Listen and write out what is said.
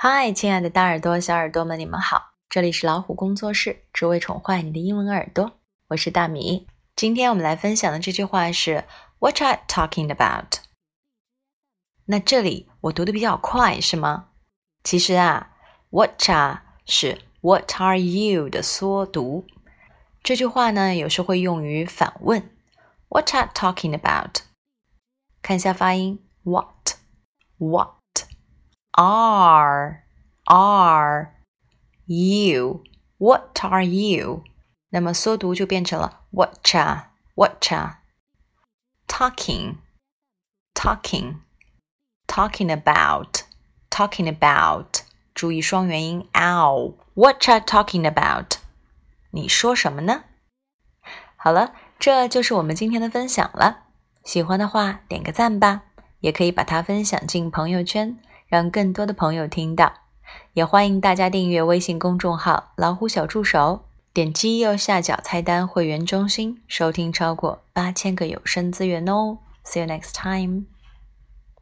嗨，亲爱的大耳朵、小耳朵们，你们好！这里是老虎工作室，只为宠坏你的英文耳朵。我是大米。今天我们来分享的这句话是 “What are talking about？” 那这里我读的比较快，是吗？其实啊，“What are” 是 “What are you” 的缩读。这句话呢，有时会用于反问 “What are talking about？” 看一下发音，“What？What？” Are are you? What are you? 那么缩读就变成了 Whatcha Whatcha Talking Talking Talking about Talking about 注意双元音 ow Whatcha talking about 你说什么呢？好了，这就是我们今天的分享了。喜欢的话点个赞吧，也可以把它分享进朋友圈。 让更多的朋友听到，也欢迎大家订阅微信公众号“老虎小助手”，点击右下角菜单“会员中心”，收听超过八千个有声资源哦。See you next time.